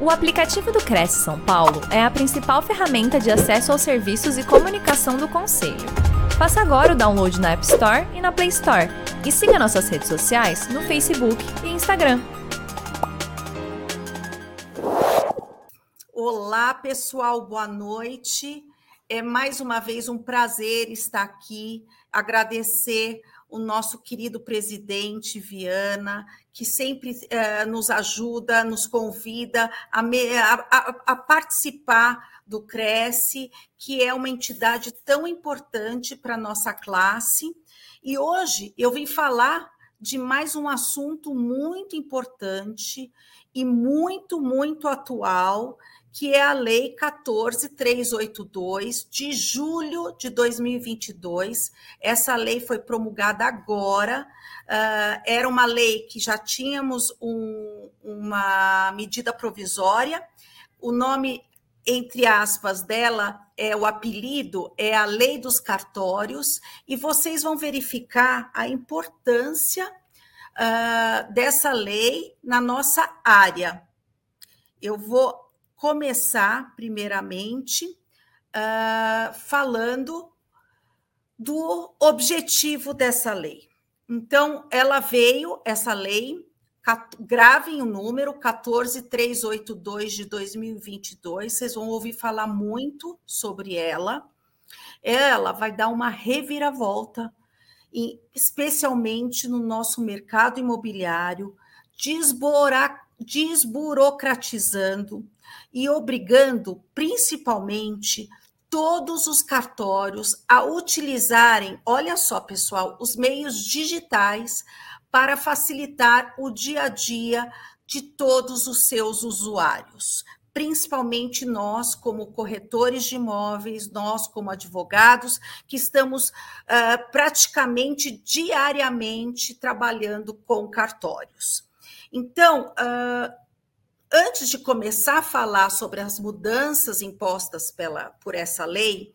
O aplicativo do Cresce São Paulo é a principal ferramenta de acesso aos serviços e comunicação do Conselho. Faça agora o download na App Store e na Play Store. E siga nossas redes sociais no Facebook e Instagram. Olá, pessoal, boa noite. É mais uma vez um prazer estar aqui, agradecer o nosso querido presidente Viana, que sempre eh, nos ajuda, nos convida a, me, a, a, a, participar do Cresce, que é uma entidade tão importante para a nossa classe. E hoje eu vim falar de mais um assunto muito importante e muito, muito atual, que é a Lei 14382 de julho de 2022. Essa lei foi promulgada agora. Uh, era uma lei que já tínhamos um, uma medida provisória. O nome, entre aspas, dela é o apelido, é a Lei dos Cartórios, e vocês vão verificar a importância uh, dessa lei na nossa área. Eu vou começar, primeiramente, uh, falando do objetivo dessa lei. Então, ela veio, essa lei, gravem o número 14382 de 2022, vocês vão ouvir falar muito sobre ela. Ela vai dar uma reviravolta, especialmente no nosso mercado imobiliário, desburocratizando e obrigando principalmente todos os cartórios a utilizarem, olha só, pessoal, os meios digitais para facilitar o dia a dia de todos os seus usuários, principalmente nós, como corretores de imóveis, nós, como advogados, que estamos uh, praticamente diariamente trabalhando com cartórios. Então, uh, antes de começar a falar sobre as mudanças impostas pela, por essa lei,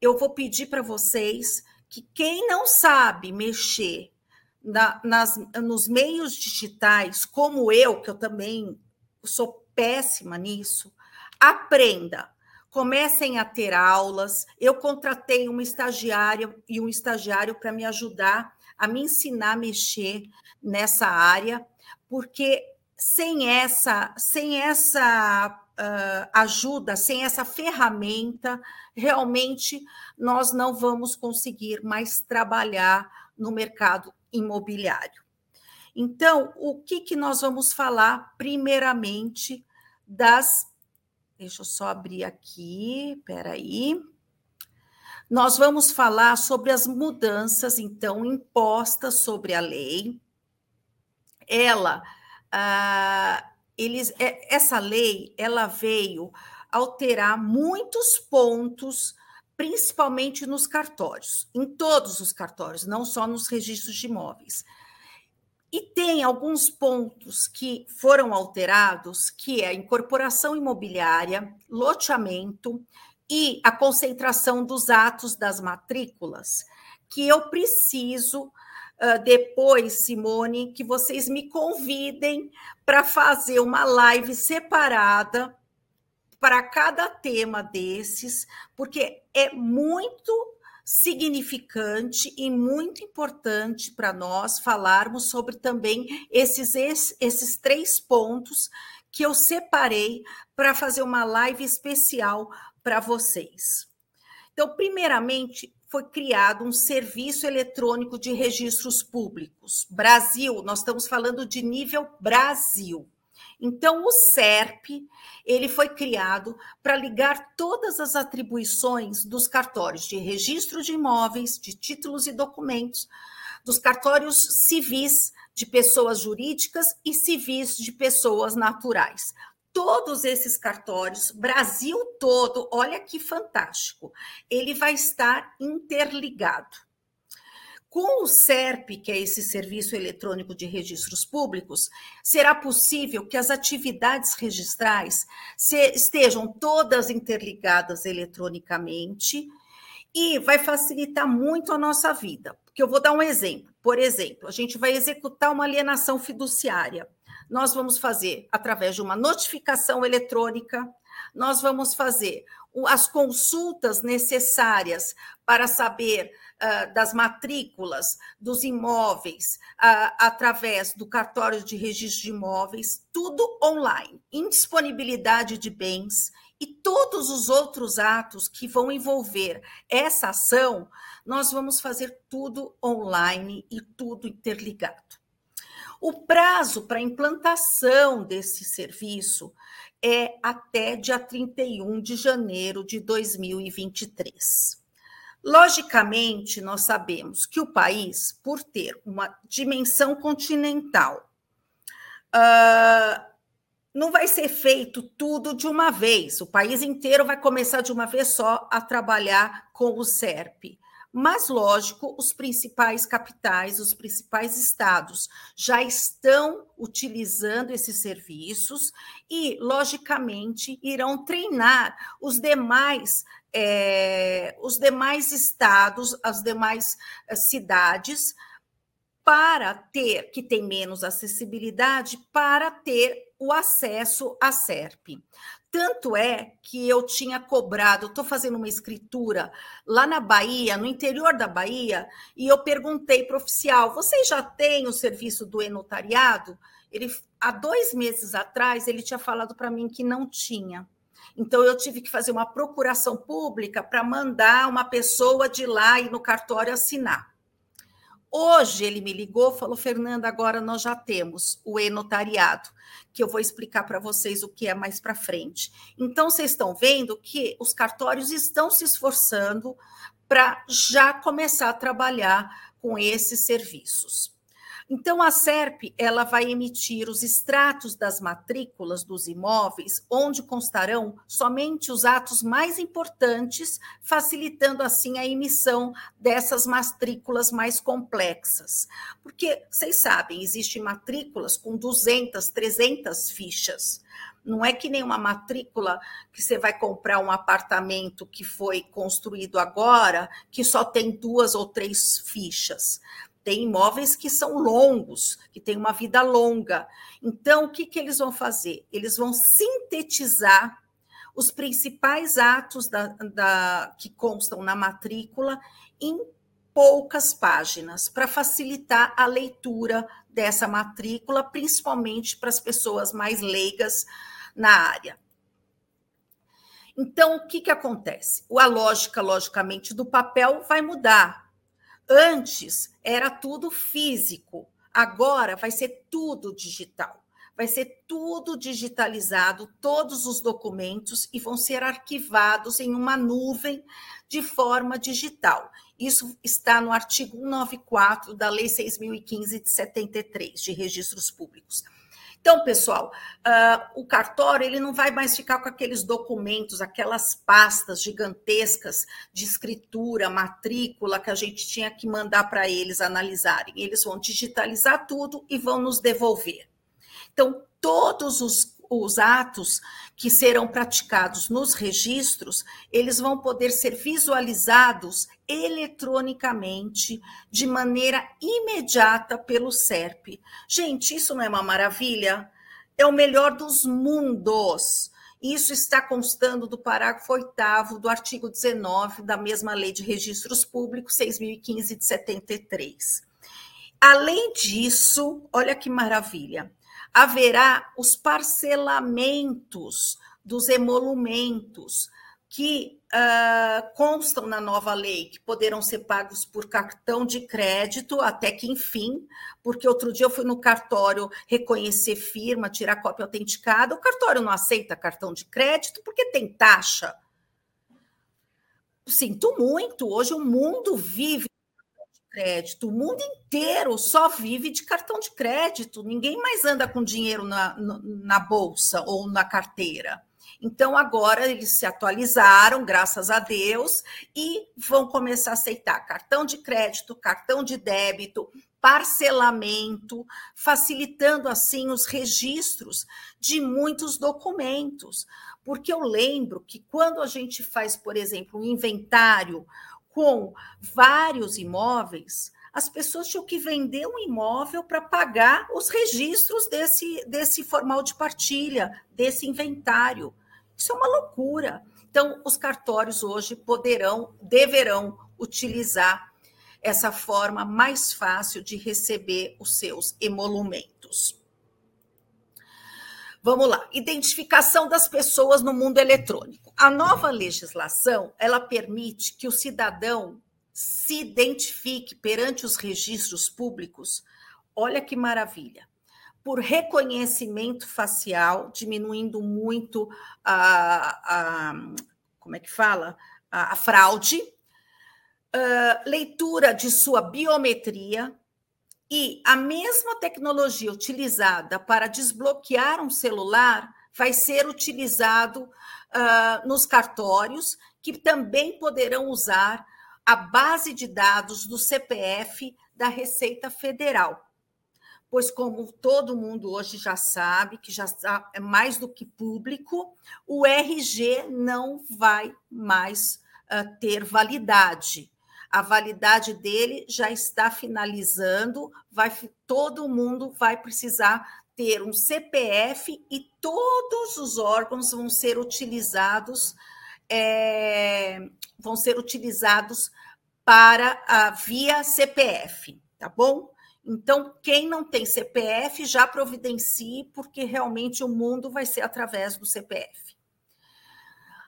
eu vou pedir para vocês que quem não sabe mexer na, nas, nos meios digitais, como eu, que eu também sou péssima nisso, aprenda. Comecem a ter aulas. Eu contratei uma estagiária e um estagiário para me ajudar a me ensinar a mexer nessa área, porque sem essa, sem essa uh, ajuda, sem essa ferramenta, realmente nós não vamos conseguir mais trabalhar no mercado imobiliário. Então, o que, que nós vamos falar, primeiramente, das. Deixa eu só abrir aqui, peraí. Nós vamos falar sobre as mudanças, então, impostas sobre a lei. Ela ah, eles, é, essa lei ela veio alterar muitos pontos, principalmente nos cartórios, em todos os cartórios, não só nos registros de imóveis. E tem alguns pontos que foram alterados, que é a incorporação imobiliária, loteamento e a concentração dos atos das matrículas, que eu preciso uh, depois, Simone, que vocês me convidem para fazer uma live separada para cada tema desses, porque é muito significante e muito importante para nós falarmos sobre também esses, esses três pontos que eu separei para fazer uma live especial para vocês. Então, primeiramente, foi criado um serviço eletrônico de registros públicos. Brasil, nós estamos falando de nível Brasil. Então, o SERP ele foi criado para ligar todas as atribuições dos cartórios de registro de imóveis, de títulos e documentos, dos cartórios civis de pessoas jurídicas e civis de pessoas naturais todos esses cartórios, Brasil todo, olha que fantástico, ele vai estar interligado. Com o SERP, que é esse Serviço Eletrônico de Registros Públicos, será possível que as atividades registrais estejam todas interligadas eletronicamente e vai facilitar muito a nossa vida. Porque eu vou dar um exemplo. Por exemplo, a gente vai executar uma alienação fiduciária nós vamos fazer através de uma notificação eletrônica, nós vamos fazer as consultas necessárias para saber uh, das matrículas dos imóveis uh, através do cartório de registro de imóveis, tudo online, indisponibilidade de bens e todos os outros atos que vão envolver essa ação, nós vamos fazer tudo online e tudo interligado. O prazo para implantação desse serviço é até dia 31 de janeiro de 2023. Logicamente, nós sabemos que o país, por ter uma dimensão continental, uh, não vai ser feito tudo de uma vez. O país inteiro vai começar de uma vez só a trabalhar com o SERP. Mas, lógico, os principais capitais, os principais estados já estão utilizando esses serviços e, logicamente, irão treinar os demais. É, os demais estados, as demais eh, cidades, para ter, que tem menos acessibilidade, para ter o acesso à SERP. Tanto é que eu tinha cobrado, estou fazendo uma escritura lá na Bahia, no interior da Bahia, e eu perguntei para o oficial: vocês já têm o serviço do e-notariado? Ele, há dois meses atrás, ele tinha falado para mim que não tinha. Então, eu tive que fazer uma procuração pública para mandar uma pessoa de lá e no cartório assinar. Hoje ele me ligou, falou: Fernanda, agora nós já temos o e-notariado, que eu vou explicar para vocês o que é mais para frente. Então, vocês estão vendo que os cartórios estão se esforçando para já começar a trabalhar com esses serviços. Então, a SERP ela vai emitir os extratos das matrículas dos imóveis, onde constarão somente os atos mais importantes, facilitando assim a emissão dessas matrículas mais complexas. Porque vocês sabem, existem matrículas com 200, 300 fichas. Não é que nem uma matrícula que você vai comprar um apartamento que foi construído agora, que só tem duas ou três fichas. Tem imóveis que são longos, que têm uma vida longa. Então, o que, que eles vão fazer? Eles vão sintetizar os principais atos da, da, que constam na matrícula em poucas páginas, para facilitar a leitura dessa matrícula, principalmente para as pessoas mais leigas na área. Então, o que, que acontece? A lógica, logicamente, do papel vai mudar. Antes era tudo físico, agora vai ser tudo digital. Vai ser tudo digitalizado, todos os documentos, e vão ser arquivados em uma nuvem de forma digital. Isso está no artigo 194 da Lei 6.015 de 73, de registros públicos. Então, pessoal, uh, o cartório ele não vai mais ficar com aqueles documentos, aquelas pastas gigantescas de escritura, matrícula que a gente tinha que mandar para eles analisarem. Eles vão digitalizar tudo e vão nos devolver. Então, todos os os atos que serão praticados nos registros, eles vão poder ser visualizados eletronicamente de maneira imediata pelo SERP. Gente, isso não é uma maravilha? É o melhor dos mundos. Isso está constando do parágrafo 8 do artigo 19 da mesma Lei de Registros Públicos 6015 de 73. Além disso, olha que maravilha haverá os parcelamentos dos emolumentos que uh, constam na nova lei, que poderão ser pagos por cartão de crédito até que enfim, porque outro dia eu fui no cartório reconhecer firma, tirar cópia autenticada, o cartório não aceita cartão de crédito porque tem taxa. Sinto muito, hoje o mundo vive crédito. O mundo inteiro só vive de cartão de crédito. Ninguém mais anda com dinheiro na, na bolsa ou na carteira. Então, agora eles se atualizaram, graças a Deus, e vão começar a aceitar cartão de crédito, cartão de débito, parcelamento, facilitando assim os registros de muitos documentos. Porque eu lembro que quando a gente faz, por exemplo, um inventário com vários imóveis, as pessoas tinham que vender um imóvel para pagar os registros desse, desse formal de partilha, desse inventário. Isso é uma loucura. Então, os cartórios hoje poderão, deverão utilizar essa forma mais fácil de receber os seus emolumentos. Vamos lá, identificação das pessoas no mundo eletrônico. A nova legislação, ela permite que o cidadão se identifique perante os registros públicos. Olha que maravilha. Por reconhecimento facial, diminuindo muito a, a como é que fala? A, a fraude, uh, leitura de sua biometria, e a mesma tecnologia utilizada para desbloquear um celular vai ser utilizado uh, nos cartórios, que também poderão usar a base de dados do CPF da Receita Federal. Pois, como todo mundo hoje já sabe, que já é mais do que público, o RG não vai mais uh, ter validade a validade dele já está finalizando, vai todo mundo vai precisar ter um CPF e todos os órgãos vão ser utilizados é, vão ser utilizados para a via CPF, tá bom? Então, quem não tem CPF já providencie, porque realmente o mundo vai ser através do CPF.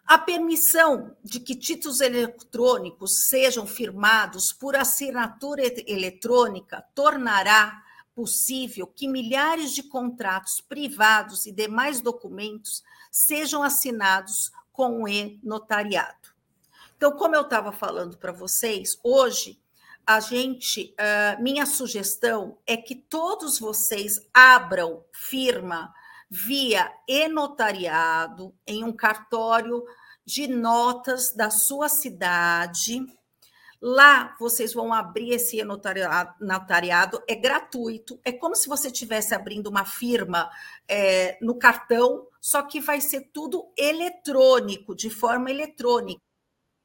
A permissão de que títulos eletrônicos sejam firmados por assinatura eletrônica tornará possível que milhares de contratos privados e demais documentos sejam assinados com o e-notariado. Então, como eu estava falando para vocês, hoje a gente, uh, minha sugestão é que todos vocês abram firma via e-notariado em um cartório de notas da sua cidade. Lá vocês vão abrir esse notariado, é gratuito, é como se você estivesse abrindo uma firma é, no cartão, só que vai ser tudo eletrônico, de forma eletrônica.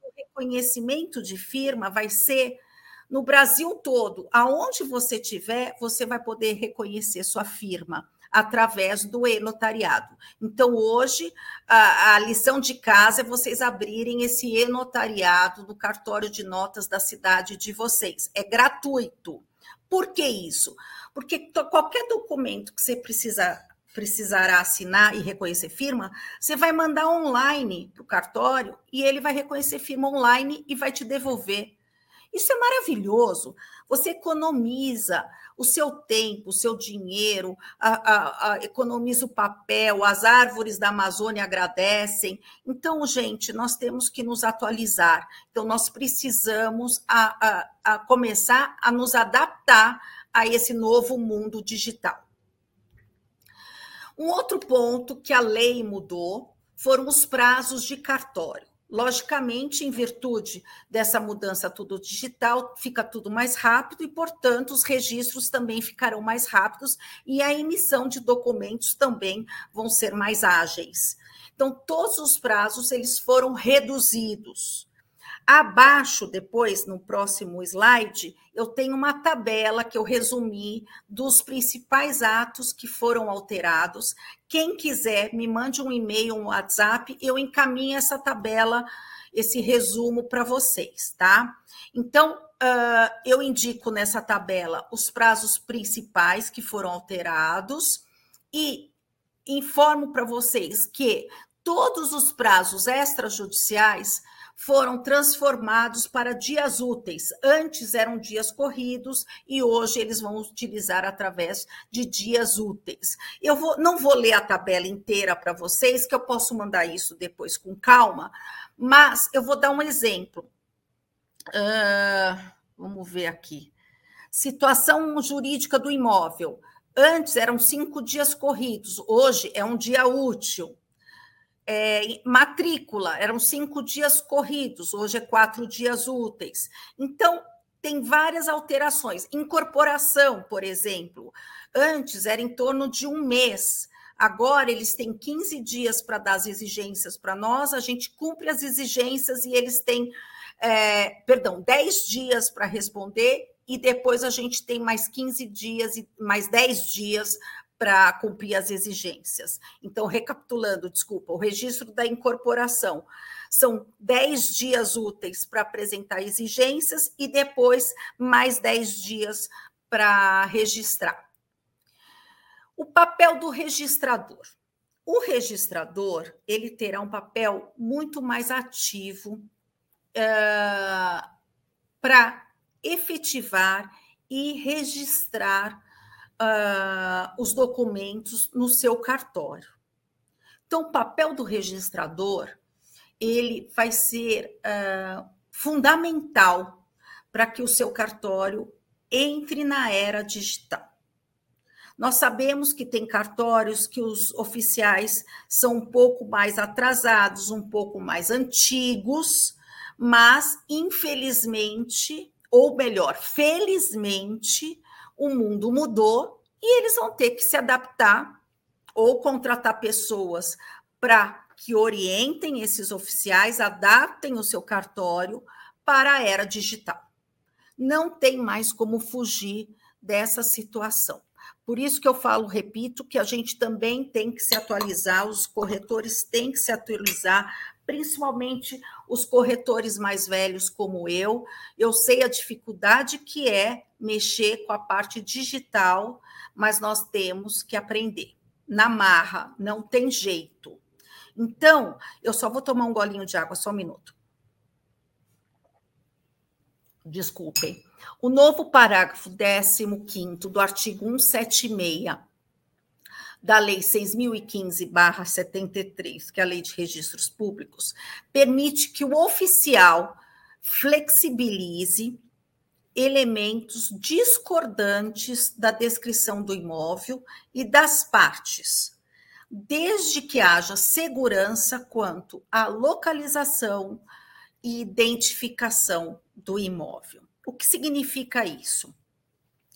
O reconhecimento de firma vai ser no Brasil todo, aonde você tiver, você vai poder reconhecer sua firma através do e-notariado. Então, hoje, a, a, lição de casa é vocês abrirem esse e-notariado no cartório de notas da cidade de vocês. É gratuito. Por que isso? Porque qualquer documento que você precisa precisará assinar e reconhecer firma, você vai mandar online para o cartório e ele vai reconhecer firma online e vai te devolver. Isso é maravilhoso. Você economiza o seu tempo, o seu dinheiro, a, a, a, economiza o papel, as árvores da Amazônia agradecem. Então, gente, nós temos que nos atualizar. Então, nós precisamos a, a começar a nos adaptar a esse novo mundo digital. Um outro ponto que a lei mudou foram os prazos de cartório. Logicamente, em virtude dessa mudança tudo digital, fica tudo mais rápido e, portanto, os registros também ficarão mais rápidos e a emissão de documentos também vão ser mais ágeis. Então, todos os prazos eles foram reduzidos. Abaixo, depois, no próximo slide, eu tenho uma tabela que eu resumi dos principais atos que foram alterados. Quem quiser, me mande um e-mail, um WhatsApp, eu encaminho essa tabela, esse resumo para vocês, tá? Então, uh, eu indico nessa tabela os prazos principais que foram alterados e informo para vocês que todos os prazos extrajudiciais foram transformados para dias úteis. Antes eram dias corridos e hoje eles vão utilizar através de dias úteis. Eu vou, não vou ler a tabela inteira para vocês, que eu posso mandar isso depois com calma, mas eu vou dar um exemplo. Uh, vamos ver aqui. Situação jurídica do imóvel. Antes eram cinco dias corridos, hoje é um dia útil é, matrícula, eram cinco dias corridos, hoje é quatro dias úteis. Então, tem várias alterações. Incorporação, por exemplo, antes era em torno de um mês. Agora eles têm 15 dias para dar as exigências para nós, a gente cumpre as exigências e eles têm, é, perdão, 10 dias para responder e depois a gente tem mais 15 dias e mais 10 dias para cumprir as exigências. Então, recapitulando, desculpa, o registro da incorporação são 10 dias úteis para apresentar exigências e depois mais 10 dias para registrar. O papel do registrador. O registrador ele terá um papel muito mais ativo uh, para efetivar e registrar uh, os documentos no seu cartório. Então, o papel do registrador ele vai ser uh, fundamental para que o seu cartório entre na era digital. Nós sabemos que tem cartórios que os oficiais são um pouco mais atrasados, um pouco mais antigos, mas infelizmente, ou melhor, felizmente, o mundo mudou e eles vão ter que se adaptar ou contratar pessoas para que orientem esses oficiais, adaptem o seu cartório para a era digital. Não tem mais como fugir dessa situação. Por isso que eu falo, repito, que a gente também tem que se atualizar, os corretores têm que se atualizar, principalmente os corretores mais velhos como eu. Eu sei a dificuldade que é mexer com a parte digital, mas nós temos que aprender. Na marra, não tem jeito. Então, eu só vou tomar um golinho de água, só um minuto. Desculpem. O novo parágrafo 15 do artigo 176 da Lei 6.015-73, que é a Lei de Registros Públicos, permite que o oficial flexibilize elementos discordantes da descrição do imóvel e das partes, desde que haja segurança quanto à localização e identificação do imóvel. O que significa isso?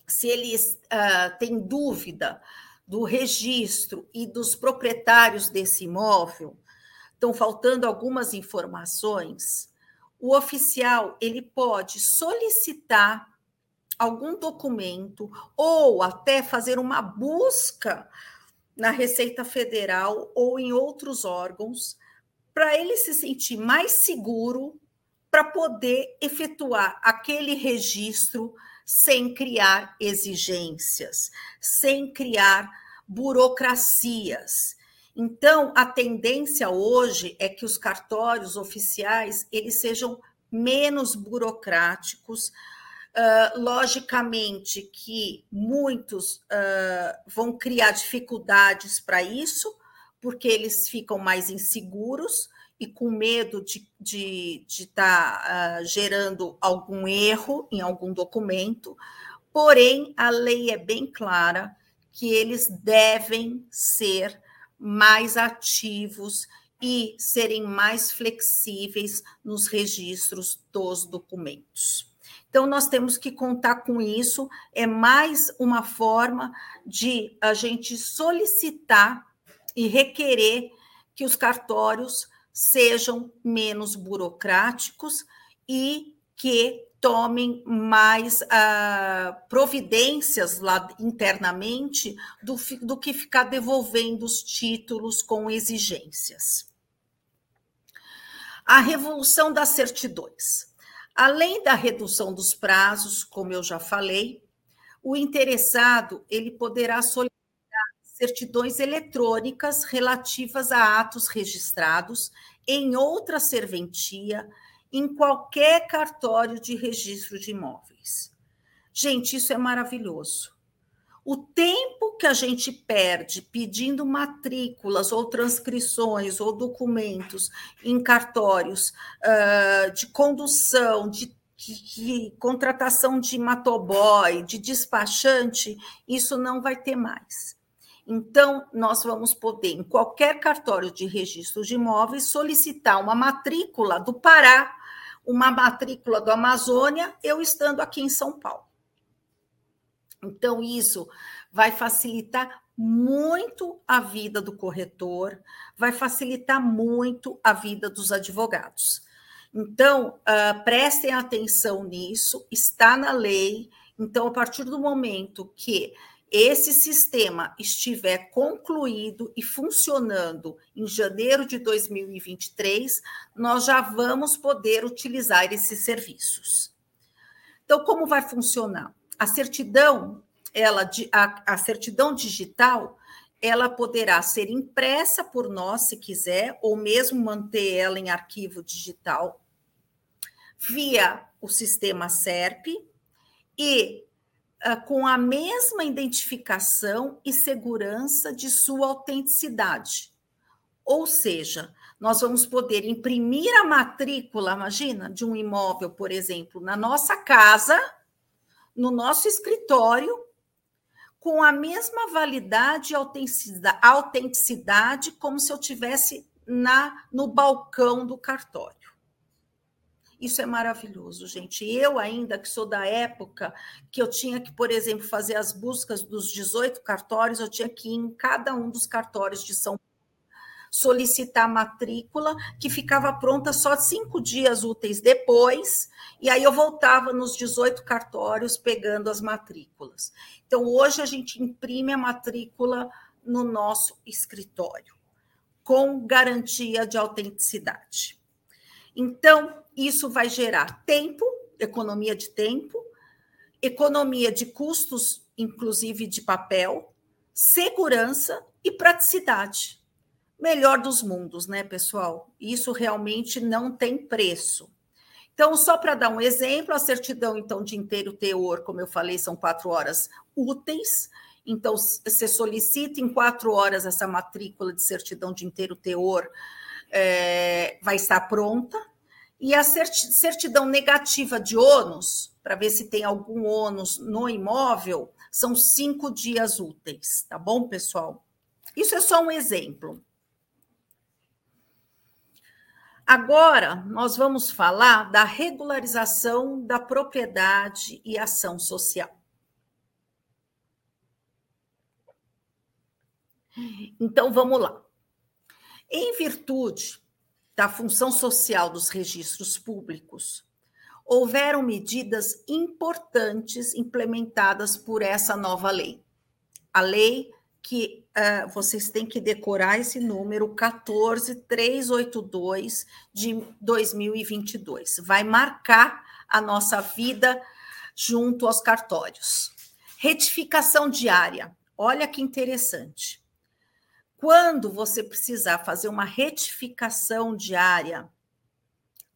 Se eles uh, têm dúvida do registro e dos proprietários desse imóvel, estão faltando algumas informações, o oficial ele pode solicitar algum documento ou até fazer uma busca na Receita Federal ou em outros órgãos para ele se sentir mais seguro para poder efetuar aquele registro sem criar exigências, sem criar burocracias. Então, a tendência hoje é que os cartórios oficiais eles sejam menos burocráticos. Uh, logicamente que muitos uh, vão criar dificuldades para isso, porque eles ficam mais inseguros, e com medo de estar de, de tá, uh, gerando algum erro em algum documento, porém, a lei é bem clara que eles devem ser mais ativos e serem mais flexíveis nos registros dos documentos. Então, nós temos que contar com isso, é mais uma forma de a gente solicitar e requerer que os cartórios sejam menos burocráticos e que tomem mais uh, providências lá internamente do, do que ficar devolvendo os títulos com exigências. A revolução das certidões. Além da redução dos prazos, como eu já falei, o interessado ele poderá solicitar certidões eletrônicas relativas a atos registrados em outra serventia, em qualquer cartório de registro de imóveis. Gente, isso é maravilhoso. O tempo que a gente perde pedindo matrículas ou transcrições ou documentos em cartórios uh, de condução, de, de, de contratação de matoboy, de despachante, isso não vai ter mais. Então, nós vamos poder, em qualquer cartório de registro de imóveis, solicitar uma matrícula do Pará, uma matrícula do Amazônia, eu estando aqui em São Paulo. Então, isso vai facilitar muito a vida do corretor, vai facilitar muito a vida dos advogados. Então, uh, prestem atenção nisso, está na lei. Então, a partir do momento que esse sistema estiver concluído e funcionando em janeiro de 2023, nós já vamos poder utilizar esses serviços. Então, como vai funcionar? A certidão, ela, a, a certidão digital, ela poderá ser impressa por nós, se quiser, ou mesmo manter ela em arquivo digital, via o sistema SERP e com a mesma identificação e segurança de sua autenticidade. Ou seja, nós vamos poder imprimir a matrícula, imagina, de um imóvel, por exemplo, na nossa casa, no nosso escritório, com a mesma validade e autenticidade, autenticidade como se eu tivesse na no balcão do cartório. Isso é maravilhoso, gente. Eu ainda que sou da época que eu tinha que, por exemplo, fazer as buscas dos 18 cartórios, eu tinha que ir em cada um dos cartórios de São Paulo solicitar a matrícula, que ficava pronta só cinco dias úteis depois, e aí eu voltava nos 18 cartórios pegando as matrículas. Então, hoje a gente imprime a matrícula no nosso escritório, com garantia de autenticidade. Então, isso vai gerar tempo, economia de tempo, economia de custos, inclusive de papel, segurança e praticidade. Melhor dos mundos, né, pessoal? Isso realmente não tem preço. Então, só para dar um exemplo, a certidão então de inteiro teor, como eu falei, são quatro horas úteis. Então, você solicita em quatro horas essa matrícula de certidão de inteiro teor, é, vai estar pronta. E a certidão negativa de ônus, para ver se tem algum ônus no imóvel, são cinco dias úteis, tá bom, pessoal? Isso é só um exemplo. Agora, nós vamos falar da regularização da propriedade e ação social. Então, vamos lá. Em virtude da função social dos registros públicos, houveram medidas importantes implementadas por essa nova lei. A lei que uh, vocês têm que decorar esse número 14382 de 2022. Vai marcar a nossa vida junto aos cartórios. Retificação diária. Olha que interessante. Quando você precisar fazer uma retificação diária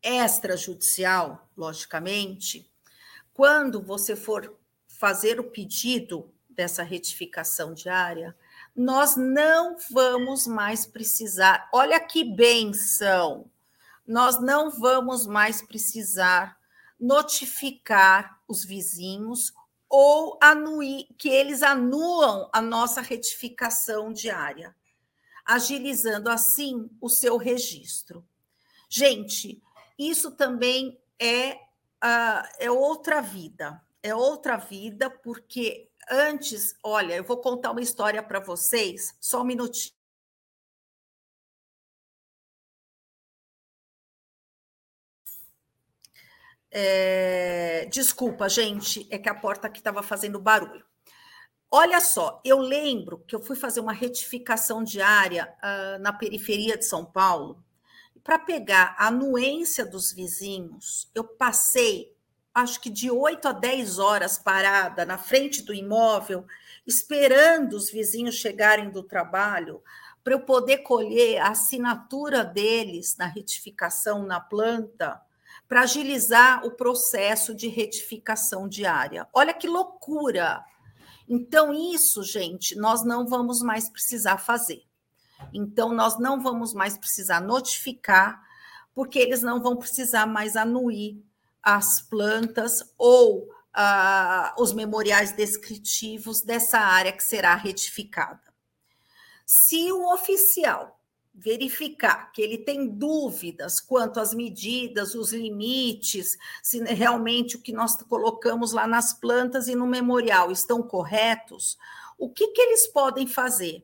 extrajudicial, logicamente, quando você for fazer o pedido dessa retificação diária, nós não vamos mais precisar. Olha que benção! Nós não vamos mais precisar notificar os vizinhos ou anuir, que eles anuam a nossa retificação diária agilizando assim o seu registro. Gente, isso também é, uh, é outra vida, é outra vida, porque antes, olha, eu vou contar uma história para vocês, só um minutinho. É, desculpa, gente, é que a porta aqui estava fazendo barulho. Olha só, eu lembro que eu fui fazer uma retificação diária uh, na periferia de São Paulo. Para pegar a anuência dos vizinhos, eu passei, acho que de 8 a 10 horas parada na frente do imóvel, esperando os vizinhos chegarem do trabalho, para eu poder colher a assinatura deles na retificação na planta, para agilizar o processo de retificação diária. Olha que loucura! Então, isso, gente, nós não vamos mais precisar fazer. Então, nós não vamos mais precisar notificar, porque eles não vão precisar mais anuir as plantas ou ah, os memoriais descritivos dessa área que será retificada. Se o oficial verificar que ele tem dúvidas quanto às medidas, os limites, se realmente o que nós colocamos lá nas plantas e no memorial estão corretos, o que, que eles podem fazer?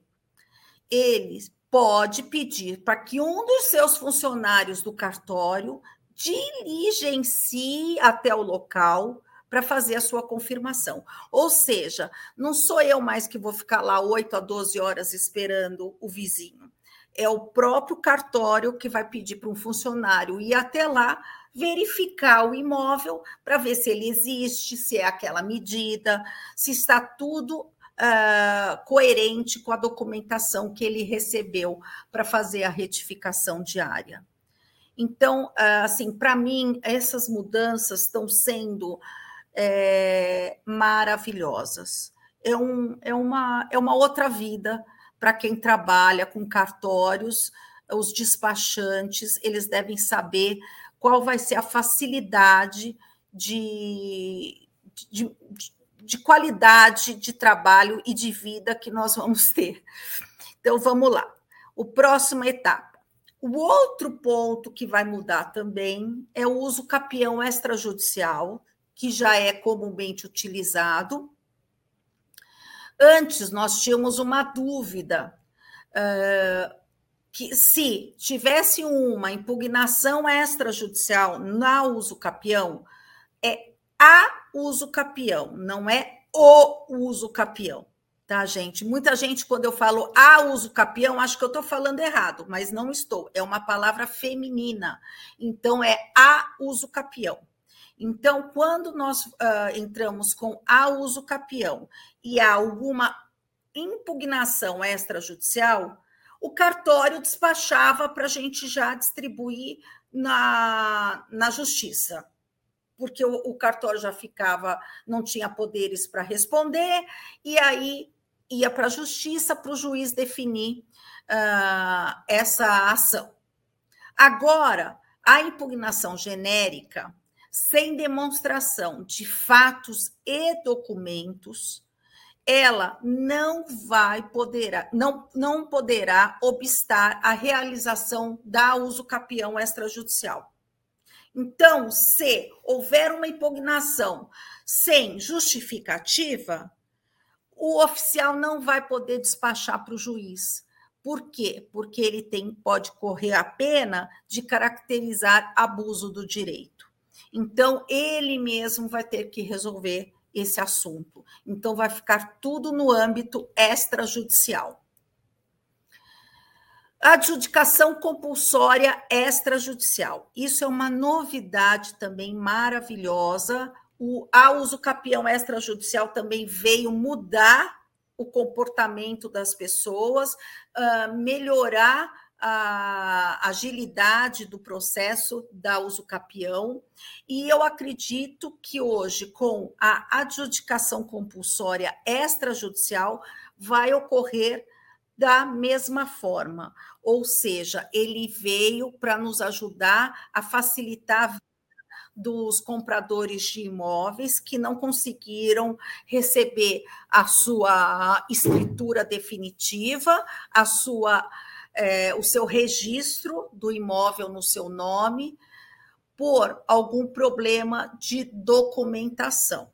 Eles pode pedir para que um dos seus funcionários do cartório diligencie até o local para fazer a sua confirmação. Ou seja, não sou eu mais que vou ficar lá 8 a 12 horas esperando o vizinho. É o próprio cartório que vai pedir para um funcionário ir até lá verificar o imóvel para ver se ele existe, se é aquela medida, se está tudo uh, coerente com a documentação que ele recebeu para fazer a retificação diária. Então, uh, assim, para mim, essas mudanças estão sendo é, maravilhosas. É, um, é, uma, é uma outra vida para quem trabalha com cartórios, os despachantes, eles devem saber qual vai ser a facilidade de, de, de qualidade de trabalho e de vida que nós vamos ter. Então, vamos lá. O próxima etapa. O outro ponto que vai mudar também é o uso capião extrajudicial, que já é comumente utilizado. Antes, nós tínhamos uma dúvida uh, que se tivesse uma impugnação extrajudicial na uso capião, é a uso capião, não é o uso capião, tá, gente? Muita gente, quando eu falo a uso capião, acho que eu estou falando errado, mas não estou. É uma palavra feminina, então é a uso capião. Então, quando nós uh, entramos com a uso capião e há alguma impugnação extrajudicial, o cartório despachava para a gente já distribuir na, na justiça, porque o, o cartório já ficava, não tinha poderes para responder, e aí ia para a justiça para o juiz definir uh, essa ação. Agora, a impugnação genérica, sem demonstração de fatos e documentos, ela não vai poderá, não, não poderá obstar a realização da uso capião extrajudicial. Então, se houver uma impugnação sem justificativa, o oficial não vai poder despachar para o juiz. Por quê? Porque ele tem, pode correr a pena de caracterizar abuso do direito. Então, ele mesmo vai ter que resolver esse assunto. Então, vai ficar tudo no âmbito extrajudicial. Adjudicação compulsória extrajudicial. Isso é uma novidade também maravilhosa. O a uso capião extrajudicial também veio mudar o comportamento das pessoas, uh, melhorar a agilidade do processo da uso capião, e eu acredito que hoje, com a adjudicação compulsória extrajudicial, vai ocorrer da mesma forma, ou seja, ele veio para nos ajudar a facilitar a dos compradores de imóveis que não conseguiram receber a sua escritura definitiva, a sua é, o seu registro do imóvel no seu nome por algum problema de documentação.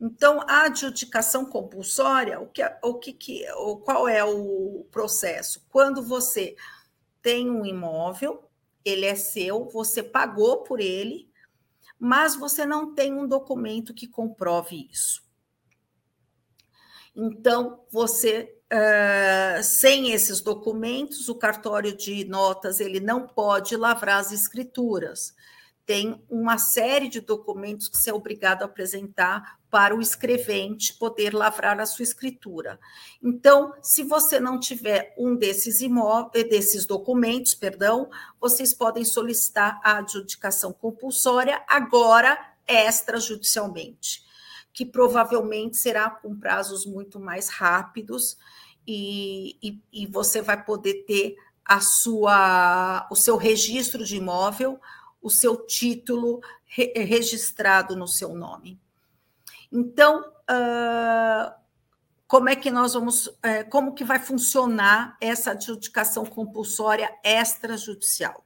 Então, a adjudicação compulsória, o que, o que, que o, qual é o processo? Quando você tem um imóvel, ele é seu, você pagou por ele, mas você não tem um documento que comprove isso. Então, você Uh, sem esses documentos, o cartório de notas ele não pode lavrar as escrituras. Tem uma série de documentos que você é obrigado a apresentar para o escrevente poder lavrar a sua escritura. Então, se você não tiver um desses imóveis, desses documentos, perdão, vocês podem solicitar a adjudicação compulsória agora extrajudicialmente, que provavelmente será com prazos muito mais rápidos e, e, e você vai poder ter a sua, o seu registro de imóvel, o seu título re, registrado no seu nome. Então, uh, como é que nós vamos, uh, como que vai funcionar essa adjudicação compulsória extrajudicial?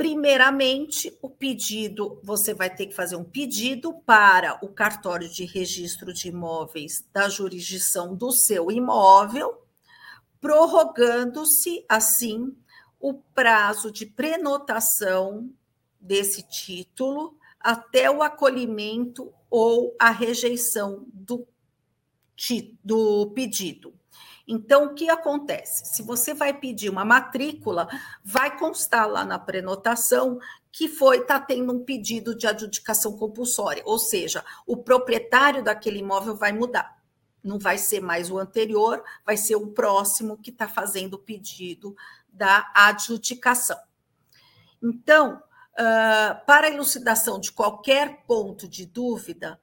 Primeiramente, o pedido, você vai ter que fazer um pedido para o cartório de registro de imóveis da jurisdição do seu imóvel, prorrogando-se assim o prazo de prenotação desse título até o acolhimento ou a rejeição do, do pedido. Então, o que acontece? Se você vai pedir uma matrícula, vai constar lá na prenotação que foi está tendo um pedido de adjudicação compulsória, ou seja, o proprietário daquele imóvel vai mudar. Não vai ser mais o anterior, vai ser o próximo que está fazendo o pedido da adjudicação. Então, uh, para elucidação de qualquer ponto de dúvida,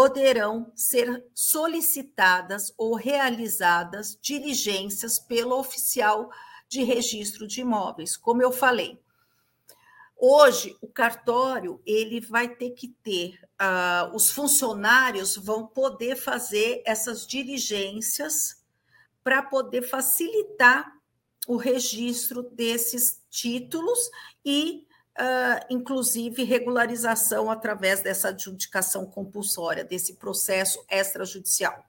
poderão ser solicitadas ou realizadas diligências pelo oficial de registro de imóveis, como eu falei. Hoje, o cartório ele vai ter que ter, uh, os funcionários vão poder fazer essas diligências para poder facilitar o registro desses títulos e, uh, inclusive, regularização através dessa adjudicação compulsória, desse processo extrajudicial.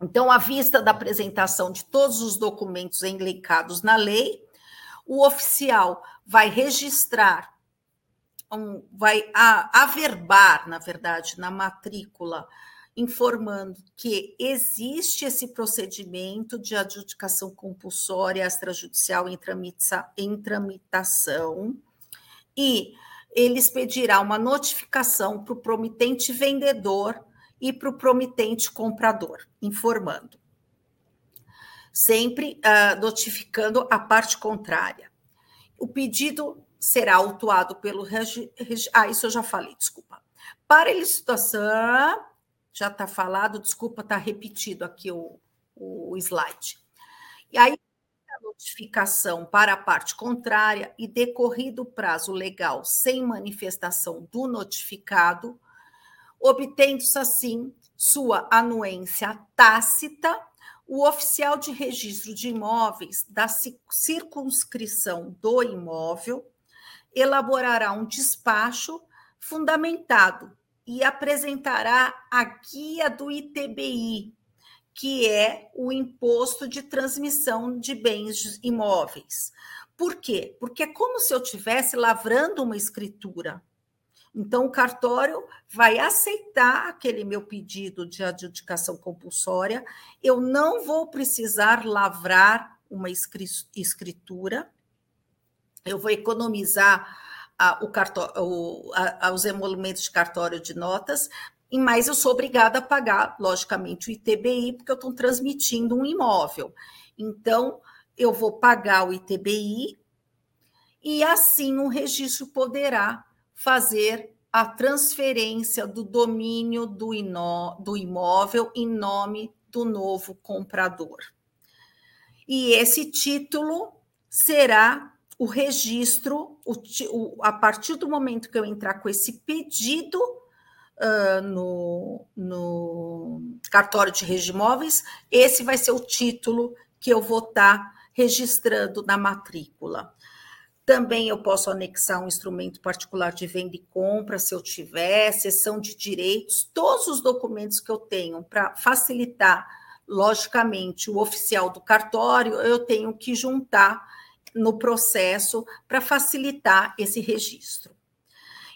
Então, à vista da apresentação de todos os documentos elencados na lei, o oficial vai registrar, um, vai averbar, na verdade, na matrícula, informando que existe esse procedimento de adjudicação compulsória extrajudicial em, tramita em tramitação e eles pedirá uma notificação para o promitente vendedor e para o promitente comprador, informando sempre uh, notificando a parte contrária. O pedido será autuado pelo. Regi... Ah, isso eu já falei, desculpa. Para licitação, já está falado, desculpa, está repetido aqui o, o slide. E aí, a notificação para a parte contrária e decorrido o prazo legal sem manifestação do notificado, obtendo-se assim sua anuência tácita o oficial de registro de imóveis da circunscrição do imóvel elaborará um despacho fundamentado e apresentará a guia do ITBI, que é o imposto de transmissão de bens imóveis. Por quê? Porque é como se eu estivesse lavrando uma escritura. Então, o cartório vai aceitar aquele meu pedido de adjudicação compulsória, eu não vou precisar lavrar uma escritura, eu vou economizar a, o cartório, a, os emolumentos de cartório de notas, mas eu sou obrigada a pagar, logicamente, o ITBI, porque eu estou transmitindo um imóvel. Então, eu vou pagar o ITBI e assim o registro poderá fazer a transferência do domínio do, inó, do imóvel em nome do novo comprador. E esse título será o registro, o, o, a partir do momento que eu entrar com esse pedido uh, no, no cartório de regimóveis, esse vai ser o título que eu vou estar tá registrando na matrícula. Também eu posso anexar um instrumento particular de venda e compra, se eu tiver, sessão de direitos, todos os documentos que eu tenho para facilitar, logicamente, o oficial do cartório, eu tenho que juntar no processo para facilitar esse registro.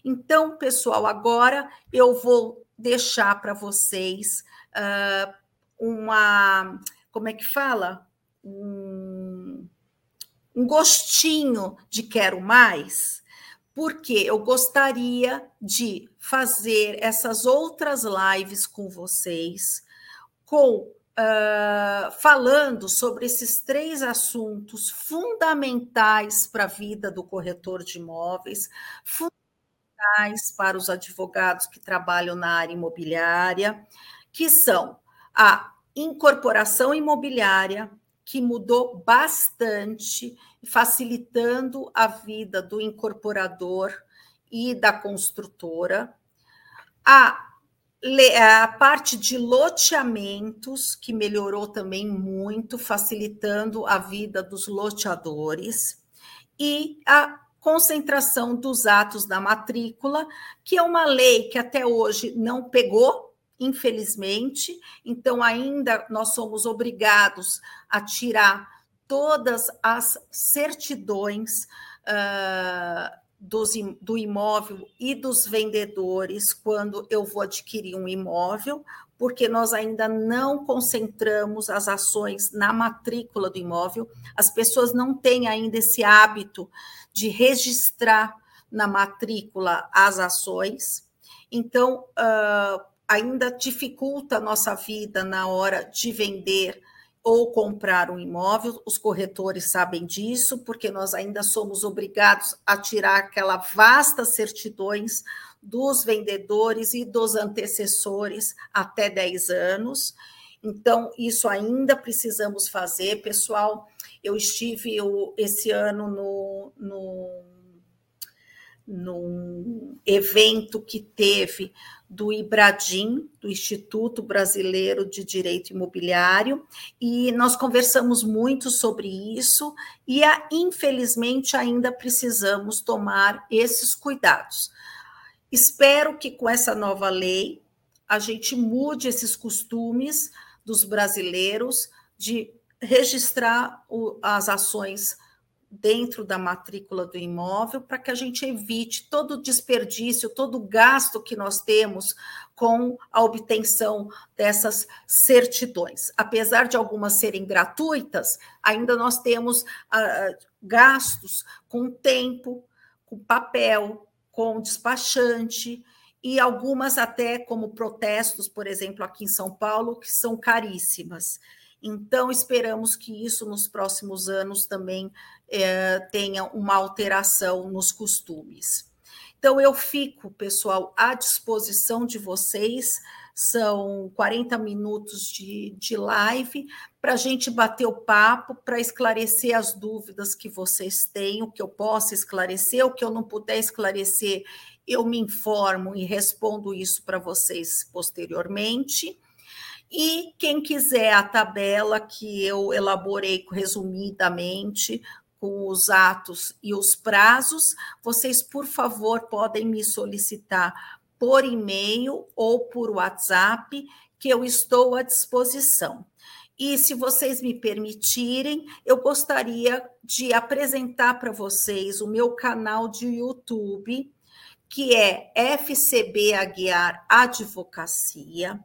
Então, pessoal, agora eu vou deixar para vocês uh, uma. Como é que fala? Um um gostinho de quero mais, porque eu gostaria de fazer essas outras lives com vocês, com uh, falando sobre esses três assuntos fundamentais para a vida do corretor de imóveis, fundamentais para os advogados que trabalham na área imobiliária, que são a incorporação imobiliária, que mudou bastante, facilitando a vida do incorporador e da construtora. A, a parte de loteamentos, que melhorou também muito, facilitando a vida dos loteadores. E a concentração dos atos da matrícula, que é uma lei que até hoje não pegou, infelizmente. Então, ainda nós somos obrigados a tirar todas as certidões uh, dos, do imóvel e dos vendedores quando eu vou adquirir um imóvel, porque nós ainda não concentramos as ações na matrícula do imóvel, as pessoas não têm ainda esse hábito de registrar na matrícula as ações, então uh, ainda dificulta a nossa vida na hora de vender ou comprar um imóvel, os corretores sabem disso, porque nós ainda somos obrigados a tirar aquela vasta certidões dos vendedores e dos antecessores até 10 anos. Então, isso ainda precisamos fazer, pessoal. Eu estive esse ano no, no, num evento que teve do IBRADIM, do Instituto Brasileiro de Direito Imobiliário, e nós conversamos muito sobre isso, e infelizmente ainda precisamos tomar esses cuidados. Espero que com essa nova lei a gente mude esses costumes dos brasileiros de registrar as ações dentro da matrícula do imóvel para que a gente evite todo o desperdício, todo o gasto que nós temos com a obtenção dessas certidões. Apesar de algumas serem gratuitas, ainda nós temos ah, gastos com tempo, com papel, com despachante e algumas até como protestos, por exemplo, aqui em São Paulo, que são caríssimas. Então, esperamos que isso nos próximos anos também é, tenha uma alteração nos costumes. Então, eu fico, pessoal, à disposição de vocês. São 40 minutos de, de live para a gente bater o papo, para esclarecer as dúvidas que vocês têm, o que eu possa esclarecer, o que eu não puder esclarecer, eu me informo e respondo isso para vocês posteriormente. E quem quiser a tabela que eu elaborei resumidamente, com os atos e os prazos, vocês, por favor, podem me solicitar por e-mail ou por WhatsApp, que eu estou à disposição. E se vocês me permitirem, eu gostaria de apresentar para vocês o meu canal de YouTube, que é FCB Aguiar Advocacia.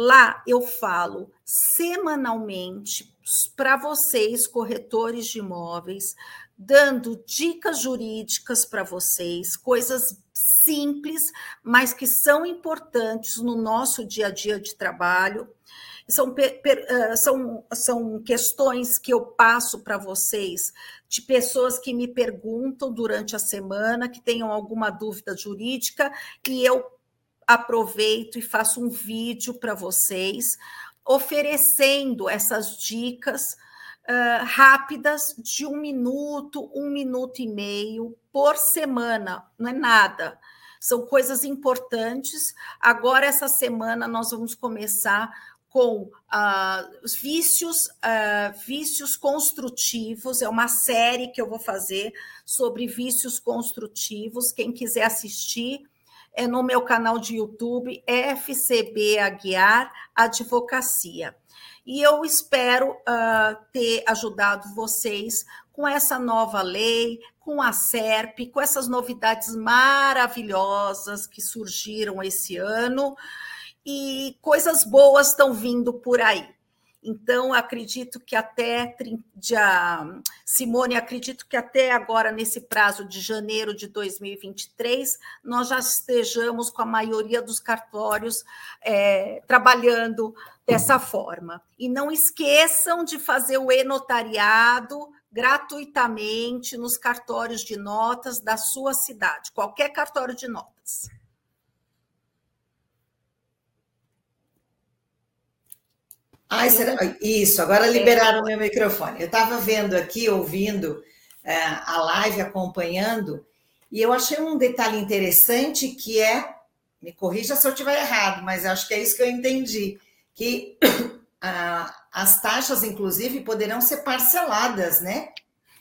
Lá eu falo semanalmente para vocês, corretores de imóveis, dando dicas jurídicas para vocês, coisas simples, mas que são importantes no nosso dia a dia de trabalho. São, são, são questões que eu passo para vocês de pessoas que me perguntam durante a semana, que tenham alguma dúvida jurídica, e eu aproveito e faço um vídeo para vocês, oferecendo essas dicas uh, rápidas de um minuto, um minuto e meio por semana, não é nada. São coisas importantes. Agora, essa semana, nós vamos começar com uh, os vícios, uh, vícios construtivos. É uma série que eu vou fazer sobre vícios construtivos. Quem quiser assistir, é no meu canal de YouTube, FCB Aguiar Advocacia. E eu espero uh, ter ajudado vocês com essa nova lei, com a SERP, com essas novidades maravilhosas que surgiram esse ano e coisas boas estão vindo por aí. Então, acredito que até dia, Simone, acredito que até agora, nesse prazo de janeiro de 2023, nós já estejamos com a maioria dos cartórios é, trabalhando dessa forma. E não esqueçam de fazer o e-notariado gratuitamente nos cartórios de notas da sua cidade, qualquer cartório de notas. Ai, será... Isso, agora liberaram o meu microfone. Eu estava vendo aqui, ouvindo é, a live, acompanhando, e eu achei um detalhe interessante que é, me corrija se eu estiver errado, mas acho que é isso que eu entendi, que a, as taxas, inclusive, poderão ser parceladas, né?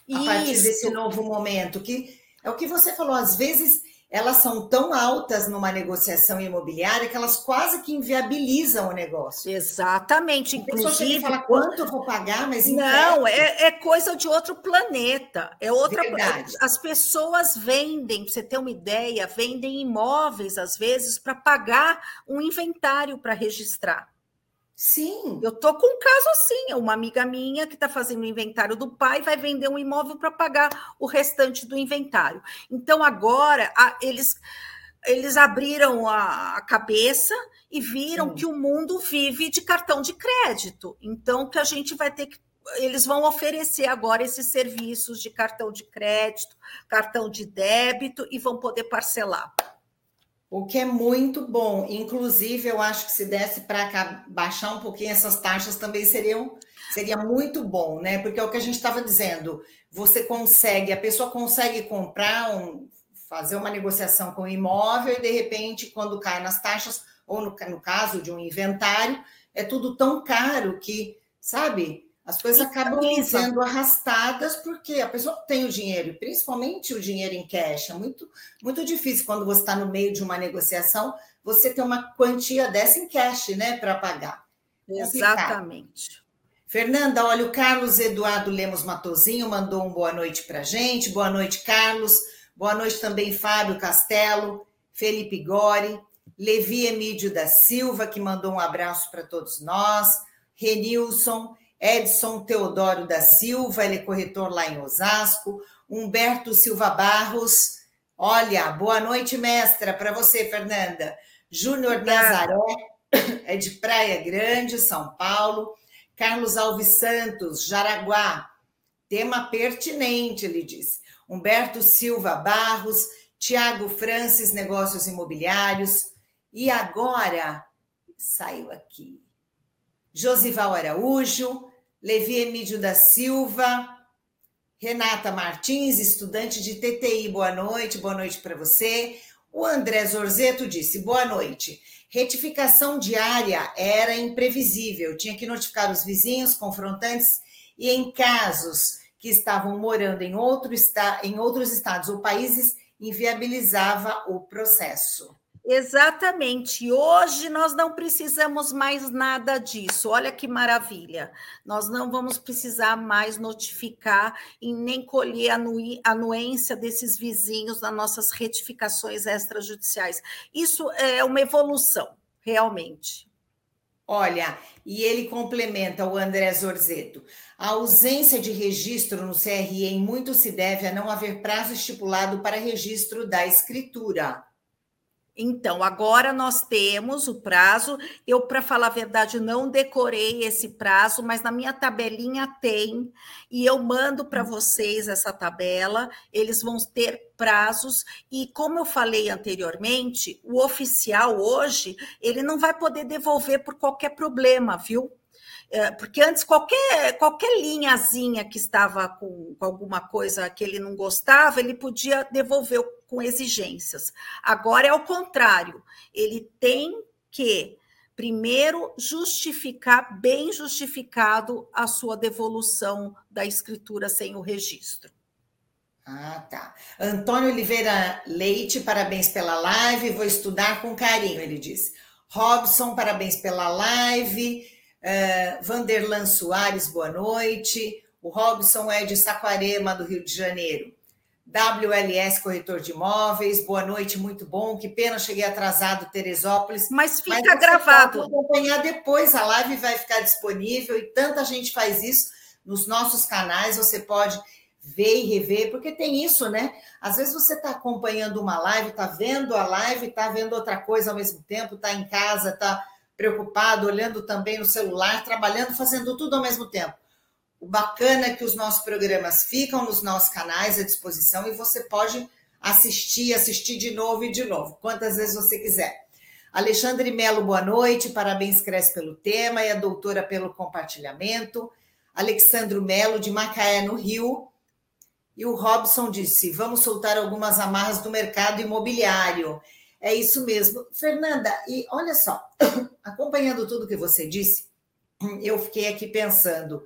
A isso. partir desse novo momento, que é o que você falou, às vezes elas são tão altas numa negociação imobiliária que elas quase que inviabilizam o negócio. Exatamente. Inclusive, fala quanto eu vou pagar, mas não é, é, coisa de outro planeta. É outra. Verdade. As pessoas vendem, para você ter uma ideia, vendem imóveis às vezes para pagar um inventário para registrar. Sim. Eu tô com um caso assim, uma amiga minha que está fazendo o inventário do pai vai vender um imóvel para pagar o restante do inventário. Então agora a, eles eles abriram a, a cabeça e viram Sim. que o mundo vive de cartão de crédito. Então que a gente vai ter que eles vão oferecer agora esses serviços de cartão de crédito, cartão de débito e vão poder parcelar. O que é muito bom. Inclusive, eu acho que se desse para baixar um pouquinho essas taxas também seriam, seria muito bom, né? Porque é o que a gente estava dizendo. Você consegue, a pessoa consegue comprar um, fazer uma negociação com o imóvel e de repente, quando cai nas taxas, ou no, no caso de um inventário, é tudo tão caro que, sabe? As coisas acabam sendo arrastadas porque a pessoa tem o dinheiro, principalmente o dinheiro em cash. É muito, muito difícil quando você está no meio de uma negociação, você ter uma quantia dessa em cash, né, para pagar. Exatamente. Fernanda, olha, o Carlos Eduardo Lemos Matozinho mandou um boa noite para gente. Boa noite, Carlos. Boa noite também, Fábio Castelo, Felipe Gori, Levi Emídio da Silva, que mandou um abraço para todos nós, Renilson. Edson Teodoro da Silva, ele é corretor lá em Osasco. Humberto Silva Barros, olha, boa noite, mestra, para você, Fernanda. Júnior Nazaré, é de Praia Grande, São Paulo. Carlos Alves Santos, Jaraguá, tema pertinente, ele disse. Humberto Silva Barros, Tiago Francis, Negócios Imobiliários. E agora, saiu aqui. Josival Araújo, Levi Emídio da Silva, Renata Martins, estudante de TTI, boa noite, boa noite para você. O André Zorzeto disse: boa noite. Retificação diária era imprevisível, tinha que notificar os vizinhos confrontantes e, em casos que estavam morando em, outro em outros estados ou países, inviabilizava o processo. Exatamente. Hoje nós não precisamos mais nada disso. Olha que maravilha. Nós não vamos precisar mais notificar e nem colher a anuência desses vizinhos nas nossas retificações extrajudiciais. Isso é uma evolução, realmente. Olha, e ele complementa o André Zorzeto. A ausência de registro no CRE em muito se deve a não haver prazo estipulado para registro da escritura. Então, agora nós temos o prazo. Eu, para falar a verdade, não decorei esse prazo, mas na minha tabelinha tem, e eu mando para hum. vocês essa tabela. Eles vão ter prazos, e como eu falei anteriormente, o oficial hoje ele não vai poder devolver por qualquer problema, viu? É, porque antes qualquer, qualquer linhazinha que estava com, com, alguma coisa que ele não gostava, ele podia devolver com exigências. Agora é o contrário, ele tem que primeiro justificar, bem justificado, a sua devolução da escritura sem o registro. Ah, tá. Antônio Oliveira Leite, parabéns pela live, vou estudar com carinho, ele disse. Robson, parabéns pela live. Uh, Vanderlan Soares, boa noite. O Robson é de Saquarema, do Rio de Janeiro. WLS Corretor de Imóveis, boa noite, muito bom. Que pena, cheguei atrasado, Teresópolis. Mas fica mas gravado. Pode acompanhar depois, a live vai ficar disponível e tanta gente faz isso nos nossos canais. Você pode ver e rever, porque tem isso, né? Às vezes você está acompanhando uma live, está vendo a live, está vendo outra coisa ao mesmo tempo, está em casa, está preocupado, olhando também no celular, trabalhando, fazendo tudo ao mesmo tempo. O bacana é que os nossos programas ficam nos nossos canais à disposição e você pode assistir, assistir de novo e de novo, quantas vezes você quiser. Alexandre Melo, boa noite, parabéns, Cresce, pelo tema e a doutora pelo compartilhamento. Alexandro Melo, de Macaé, no Rio. E o Robson disse: vamos soltar algumas amarras do mercado imobiliário. É isso mesmo. Fernanda, e olha só, acompanhando tudo que você disse, eu fiquei aqui pensando.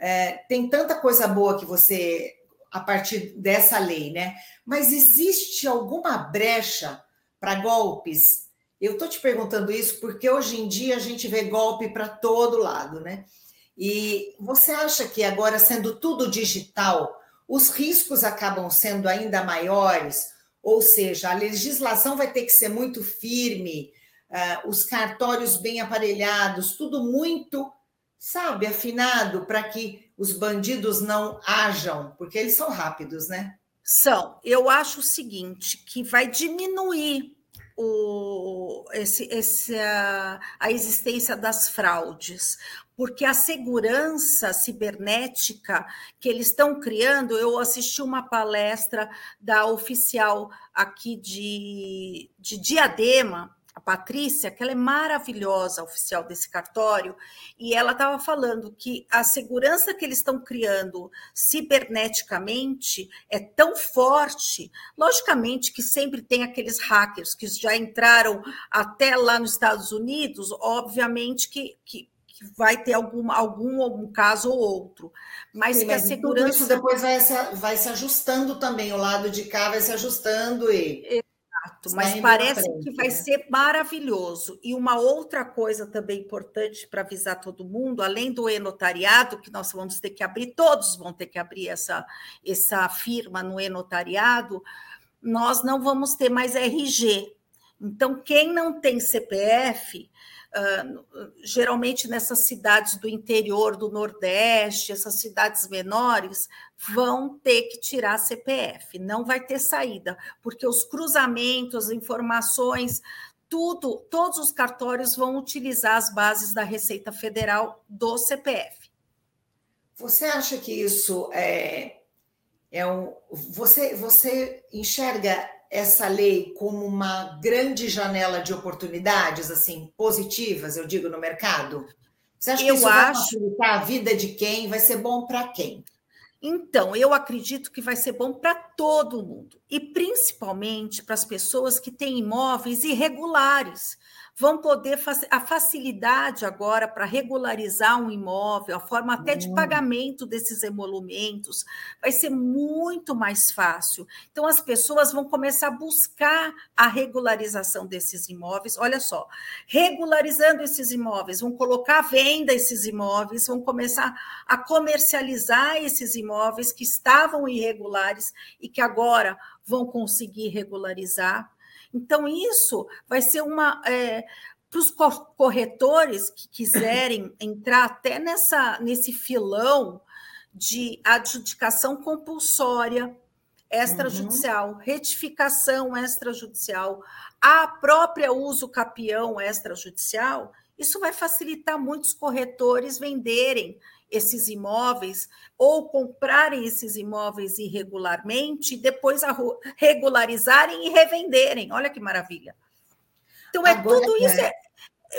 É, tem tanta coisa boa que você a partir dessa lei, né? Mas existe alguma brecha para golpes? Eu estou te perguntando isso porque hoje em dia a gente vê golpe para todo lado, né? E você acha que agora, sendo tudo digital, os riscos acabam sendo ainda maiores? Ou seja, a legislação vai ter que ser muito firme, uh, os cartórios bem aparelhados, tudo muito, sabe, afinado para que os bandidos não ajam, porque eles são rápidos, né? São. Eu acho o seguinte, que vai diminuir o, esse, esse, a, a existência das fraudes, porque a segurança cibernética que eles estão criando, eu assisti uma palestra da oficial aqui de, de Diadema, a Patrícia, que ela é maravilhosa, oficial desse cartório, e ela estava falando que a segurança que eles estão criando ciberneticamente é tão forte, logicamente que sempre tem aqueles hackers que já entraram até lá nos Estados Unidos, obviamente que, que vai ter algum, algum, algum caso ou outro. Mas Sim, que mas a segurança. Isso depois vai se, vai se ajustando também, o lado de cá vai se ajustando e. Exato, mas parece frente, que vai né? ser maravilhoso. E uma outra coisa também importante para avisar todo mundo, além do e-notariado, que nós vamos ter que abrir, todos vão ter que abrir essa, essa firma no e-notariado, nós não vamos ter mais RG. Então, quem não tem CPF, Geralmente nessas cidades do interior do Nordeste, essas cidades menores, vão ter que tirar CPF, não vai ter saída, porque os cruzamentos, as informações, tudo, todos os cartórios vão utilizar as bases da Receita Federal do CPF. Você acha que isso é, é um. Você, você enxerga essa lei como uma grande janela de oportunidades, assim, positivas, eu digo, no mercado? Você acha que eu isso acho... vai facilitar a vida de quem? Vai ser bom para quem? Então, eu acredito que vai ser bom para todo mundo, e principalmente para as pessoas que têm imóveis irregulares vão poder a facilidade agora para regularizar um imóvel, a forma até de hum. pagamento desses emolumentos vai ser muito mais fácil. Então as pessoas vão começar a buscar a regularização desses imóveis. Olha só, regularizando esses imóveis, vão colocar à venda esses imóveis, vão começar a comercializar esses imóveis que estavam irregulares e que agora vão conseguir regularizar. Então, isso vai ser uma. É, para os corretores que quiserem entrar até nessa, nesse filão de adjudicação compulsória extrajudicial, uhum. retificação extrajudicial, a própria uso capião extrajudicial, isso vai facilitar muitos corretores venderem esses imóveis ou comprarem esses imóveis irregularmente depois regularizarem e revenderem. Olha que maravilha. Então, é Agora, tudo isso é,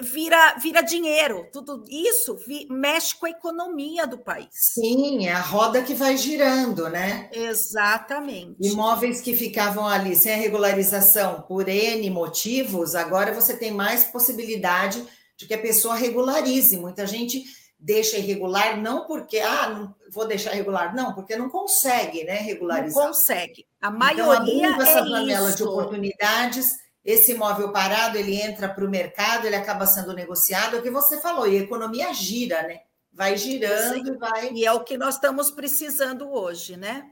vira, vira dinheiro, tudo isso vi, mexe com a economia do país. Sim, é a roda que vai girando, né? Exatamente. Imóveis que ficavam ali sem a regularização por N motivos, agora você tem mais possibilidade de que a pessoa regularize. Muita gente deixa irregular, não porque, ah, não, vou deixar irregular, não, porque não consegue, né, regularizar. Não consegue. A maioria então, essa é janela isso. de oportunidades, esse imóvel parado, ele entra para o mercado, ele acaba sendo negociado, é o que você falou, e a economia gira, né? Vai girando e vai... E é o que nós estamos precisando hoje, né?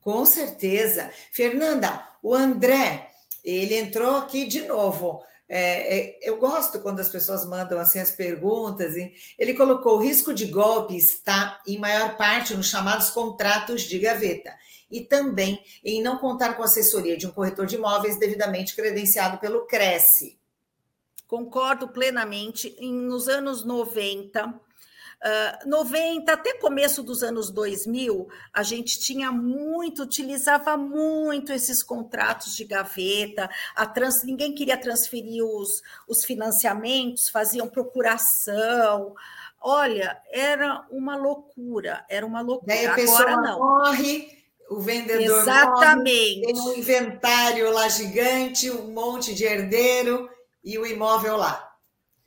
Com certeza. Fernanda, o André, ele entrou aqui de novo. É, é, eu gosto quando as pessoas mandam assim as perguntas. E ele colocou: o risco de golpe está, em maior parte, nos chamados contratos de gaveta e também em não contar com a assessoria de um corretor de imóveis devidamente credenciado pelo Cresce. Concordo plenamente. Nos anos 90, Uh, 90 até começo dos anos 2000, a gente tinha muito, utilizava muito esses contratos de gaveta, a trans, ninguém queria transferir os, os financiamentos, faziam procuração. Olha, era uma loucura, era uma loucura. Daí a pessoa Agora não. Morre, o vendedor Exatamente. Morre, tem um inventário lá gigante, um monte de herdeiro e o imóvel lá.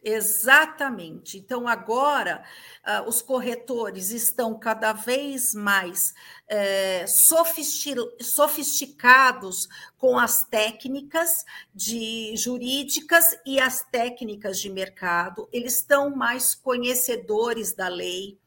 Exatamente. Então, agora, uh, os corretores estão cada vez mais é, sofisticados com as técnicas de jurídicas e as técnicas de mercado, eles estão mais conhecedores da lei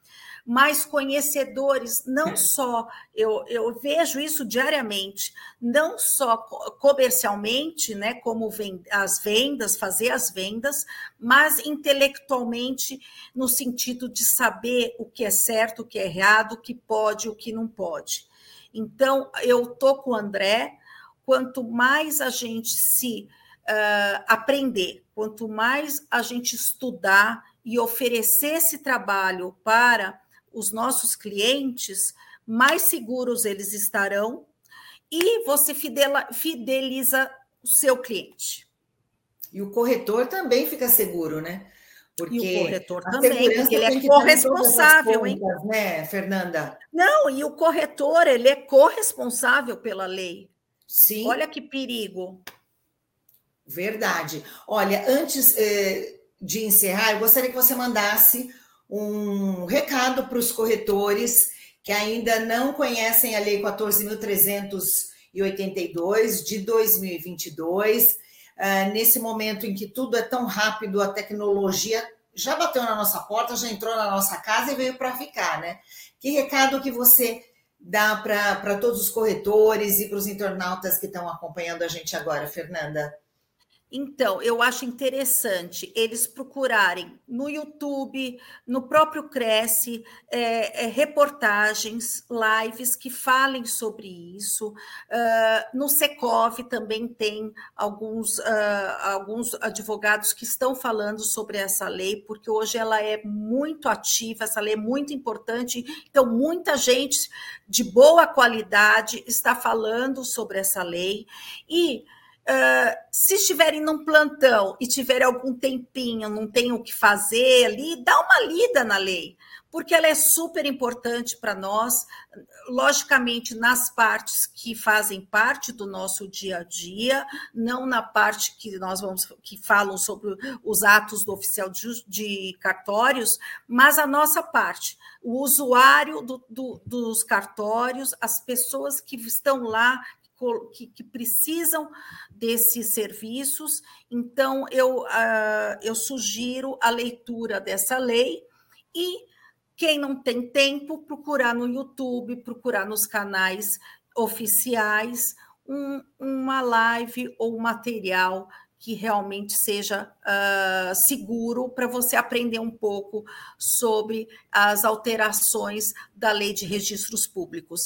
mais conhecedores, não só, eu, eu vejo isso diariamente, não só comercialmente, né, como as vendas, fazer as vendas, mas intelectualmente, no sentido de saber o que é certo, o que é errado, o que pode, o que não pode. Então, eu estou com o André, quanto mais a gente se uh, aprender, quanto mais a gente estudar e oferecer esse trabalho para os nossos clientes, mais seguros eles estarão e você fideliza o seu cliente. E o corretor também fica seguro, né? Porque e o corretor também, porque ele é corresponsável, hein? Né, Fernanda? Não, e o corretor, ele é corresponsável pela lei. Sim. Olha que perigo. Verdade. Olha, antes eh, de encerrar, eu gostaria que você mandasse um recado para os corretores que ainda não conhecem a Lei 14.382 de 2022. Uh, ah, nesse momento em que tudo é tão rápido, a tecnologia já bateu na nossa porta, já entrou na nossa casa e veio para ficar, né? Que recado que você dá para todos os corretores e para os internautas que estão acompanhando a gente agora, Fernanda? Então, eu acho interessante eles procurarem no YouTube, no próprio Cresce, é, é, reportagens, lives que falem sobre isso. Uh, no Secov também tem alguns, uh, alguns advogados que estão falando sobre essa lei, porque hoje ela é muito ativa, essa lei é muito importante. Então, muita gente de boa qualidade está falando sobre essa lei. E Uh, se estiverem num plantão e tiverem algum tempinho, não tem o que fazer ali, dá uma lida na lei, porque ela é super importante para nós, logicamente, nas partes que fazem parte do nosso dia a dia, não na parte que nós vamos que falam sobre os atos do oficial de, de cartórios, mas a nossa parte, o usuário do, do, dos cartórios, as pessoas que estão lá, que, que precisam desses serviços. Então, eu, uh, eu sugiro a leitura dessa lei e quem não tem tempo, procurar no YouTube, procurar nos canais oficiais um, uma live ou material que realmente seja uh, seguro para você aprender um pouco sobre as alterações da lei de registros públicos.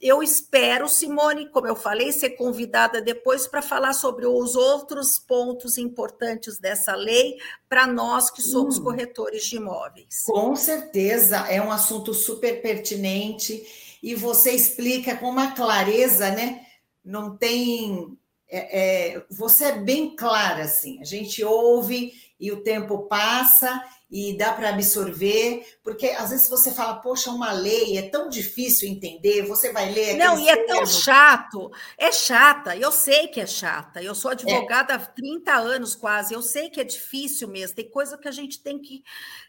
Eu espero, Simone, como eu falei, ser convidada depois para falar sobre os outros pontos importantes dessa lei para nós que somos hum, corretores de imóveis. Com certeza, é um assunto super pertinente e você explica com uma clareza, né? Não tem. É, é, você é bem clara, assim. A gente ouve e o tempo passa e dá para absorver, porque às vezes você fala, poxa, uma lei é tão difícil entender, você vai ler. Não, e é tão chato, é chata, eu sei que é chata, eu sou advogada é. há 30 anos quase, eu sei que é difícil mesmo, tem coisa que a gente tem que,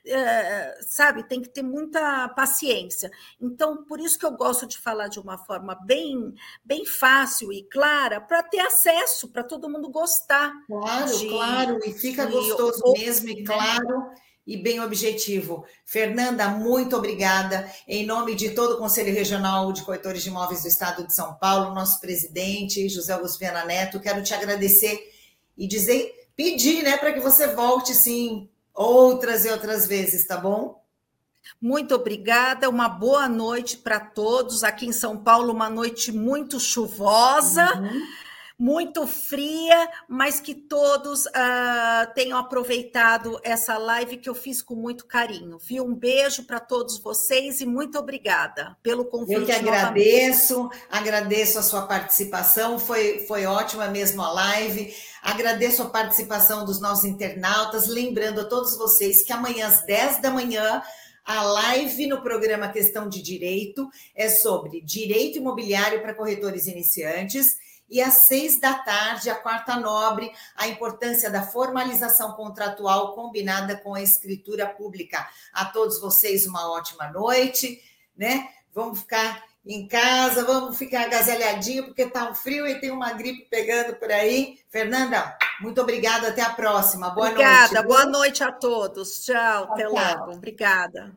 é, sabe, tem que ter muita paciência. Então, por isso que eu gosto de falar de uma forma bem, bem fácil e clara, para ter acesso, para todo mundo gostar. Claro, de, claro, e fica gostoso de, mesmo e claro e bem objetivo. Fernanda, muito obrigada. Em nome de todo o Conselho Regional de Corretores de Imóveis do Estado de São Paulo, nosso presidente, José Augusto Viana Neto, quero te agradecer e dizer, pedir, né, para que você volte, sim, outras e outras vezes, tá bom? Muito obrigada, uma boa noite para todos. Aqui em São Paulo, uma noite muito chuvosa. Uhum muito fria, mas que todos uh, tenham aproveitado essa live que eu fiz com muito carinho. Viu? Um beijo para todos vocês e muito obrigada pelo convite. Eu que agradeço, novamente. agradeço a sua participação, foi, foi ótima mesmo a live. Agradeço a participação dos nossos internautas, lembrando a todos vocês que amanhã às 10 da manhã a live no programa Questão de Direito é sobre direito imobiliário para corretores iniciantes e às seis da tarde, a quarta nobre, a importância da formalização contratual combinada com a escritura pública. A todos vocês, uma ótima noite, né? Vamos ficar em casa, vamos ficar agasalhadinho, porque está um frio e tem uma gripe pegando por aí. Fernanda, muito obrigada, até a próxima. Boa obrigada, noite. Boa noite a todos. Tchau, até tchau. logo. Obrigada.